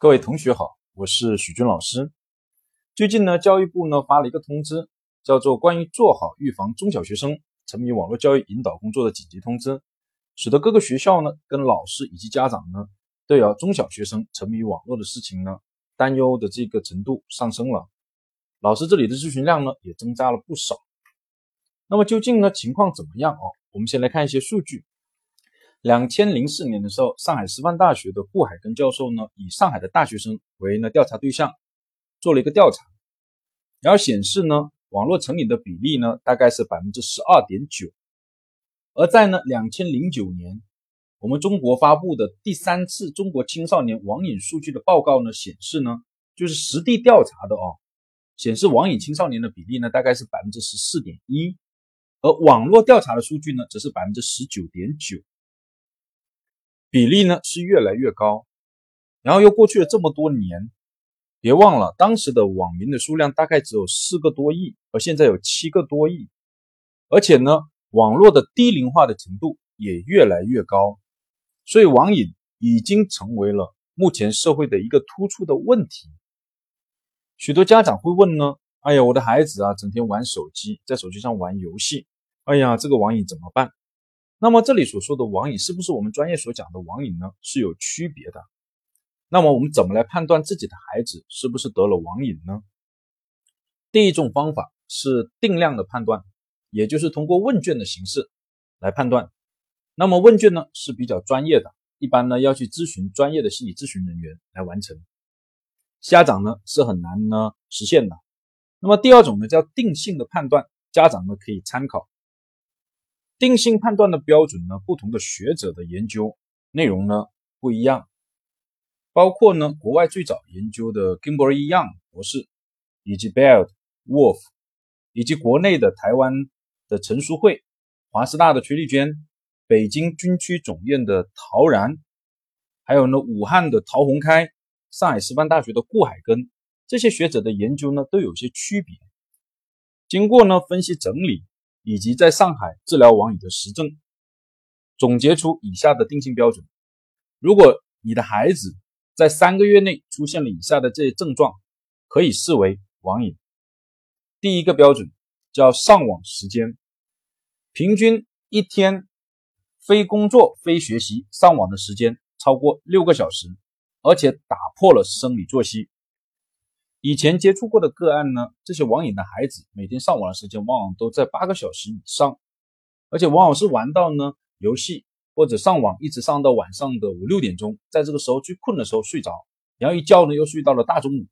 各位同学好，我是许军老师。最近呢，教育部呢发了一个通知，叫做《关于做好预防中小学生沉迷网络教育引导工作的紧急通知》，使得各个学校呢跟老师以及家长呢对啊中小学生沉迷网络的事情呢担忧的这个程度上升了，老师这里的咨询量呢也增加了不少。那么究竟呢情况怎么样哦？我们先来看一些数据。两千零四年的时候，上海师范大学的顾海根教授呢，以上海的大学生为呢调查对象，做了一个调查，然后显示呢，网络成瘾的比例呢，大概是百分之十二点九。而在呢两千零九年，我们中国发布的第三次中国青少年网瘾数据的报告呢，显示呢，就是实地调查的哦，显示网瘾青少年的比例呢，大概是百分之十四点一，而网络调查的数据呢，则是百分之十九点九。比例呢是越来越高，然后又过去了这么多年，别忘了当时的网民的数量大概只有四个多亿，而现在有七个多亿，而且呢，网络的低龄化的程度也越来越高，所以网瘾已经成为了目前社会的一个突出的问题。许多家长会问呢，哎呀，我的孩子啊，整天玩手机，在手机上玩游戏，哎呀，这个网瘾怎么办？那么这里所说的网瘾是不是我们专业所讲的网瘾呢？是有区别的。那么我们怎么来判断自己的孩子是不是得了网瘾呢？第一种方法是定量的判断，也就是通过问卷的形式来判断。那么问卷呢是比较专业的，一般呢要去咨询专业的心理咨询人员来完成，家长呢是很难呢实现的。那么第二种呢叫定性的判断，家长呢可以参考。定性判断的标准呢，不同的学者的研究内容呢不一样，包括呢国外最早研究的 g i m b e r Young 博士，以及 Baird、Wolf，以及国内的台湾的陈淑慧、华师大的崔丽娟、北京军区总院的陶然，还有呢武汉的陶宏开、上海师范大学的顾海根，这些学者的研究呢都有些区别。经过呢分析整理。以及在上海治疗网瘾的实证，总结出以下的定性标准。如果你的孩子在三个月内出现了以下的这些症状，可以视为网瘾。第一个标准叫上网时间，平均一天非工作非学习上网的时间超过六个小时，而且打破了生理作息。以前接触过的个案呢，这些网瘾的孩子每天上网的时间往往都在八个小时以上，而且往往是玩到呢游戏或者上网一直上到晚上的五六点钟，在这个时候最困的时候睡着，然后一觉呢又睡到了大中午。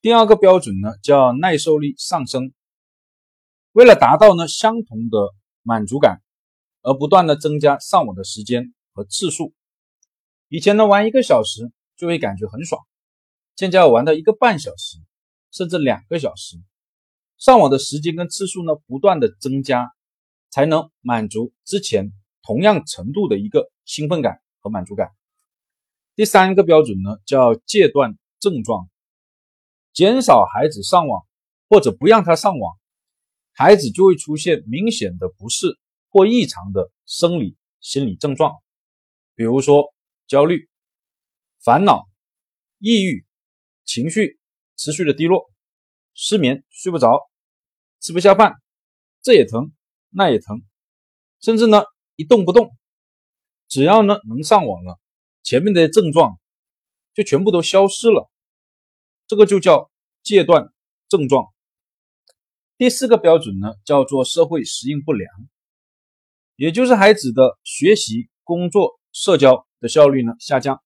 第二个标准呢叫耐受力上升，为了达到呢相同的满足感，而不断的增加上网的时间和次数。以前呢玩一个小时就会感觉很爽。现在要玩到一个半小时，甚至两个小时，上网的时间跟次数呢不断的增加，才能满足之前同样程度的一个兴奋感和满足感。第三个标准呢叫戒断症状，减少孩子上网或者不让他上网，孩子就会出现明显的不适或异常的生理心理症状，比如说焦虑、烦恼、抑郁。情绪持续的低落，失眠睡不着，吃不下饭，这也疼那也疼，甚至呢一动不动，只要呢能上网了，前面的症状就全部都消失了，这个就叫戒断症状。第四个标准呢叫做社会适应不良，也就是孩子的学习、工作、社交的效率呢下降。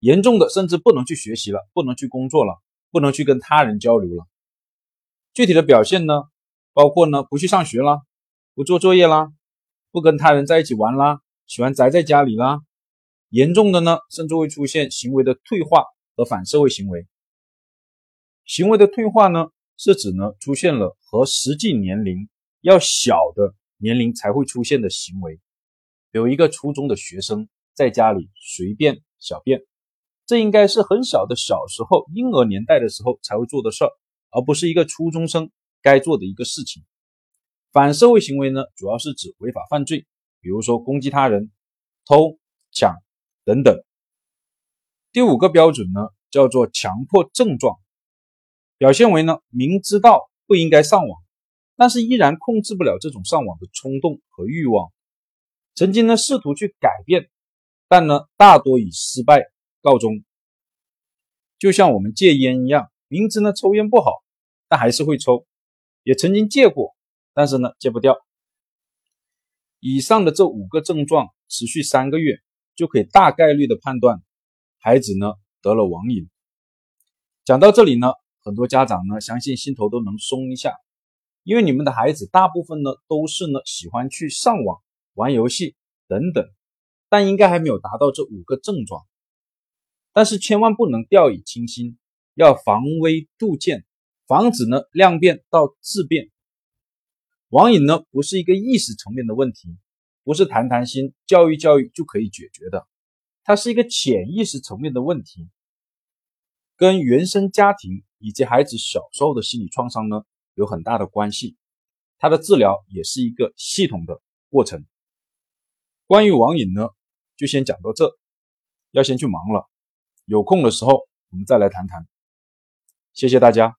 严重的甚至不能去学习了，不能去工作了，不能去跟他人交流了。具体的表现呢，包括呢不去上学啦，不做作业啦，不跟他人在一起玩啦，喜欢宅在家里啦。严重的呢，甚至会出现行为的退化和反社会行为。行为的退化呢，是指呢出现了和实际年龄要小的年龄才会出现的行为。有一个初中的学生在家里随便小便。这应该是很小的小时候婴儿年代的时候才会做的事儿，而不是一个初中生该做的一个事情。反社会行为呢，主要是指违法犯罪，比如说攻击他人、偷抢等等。第五个标准呢，叫做强迫症状，表现为呢明知道不应该上网，但是依然控制不了这种上网的冲动和欲望。曾经呢试图去改变，但呢大多以失败告终。就像我们戒烟一样，明知呢抽烟不好，但还是会抽。也曾经戒过，但是呢戒不掉。以上的这五个症状持续三个月，就可以大概率的判断孩子呢得了网瘾。讲到这里呢，很多家长呢相信心头都能松一下，因为你们的孩子大部分呢都是呢喜欢去上网。玩游戏等等，但应该还没有达到这五个症状。但是千万不能掉以轻心，要防微杜渐，防止呢量变到质变。网瘾呢不是一个意识层面的问题，不是谈谈心、教育教育就可以解决的，它是一个潜意识层面的问题，跟原生家庭以及孩子小时候的心理创伤呢有很大的关系。它的治疗也是一个系统的过程。关于网瘾呢，就先讲到这，要先去忙了，有空的时候我们再来谈谈。谢谢大家。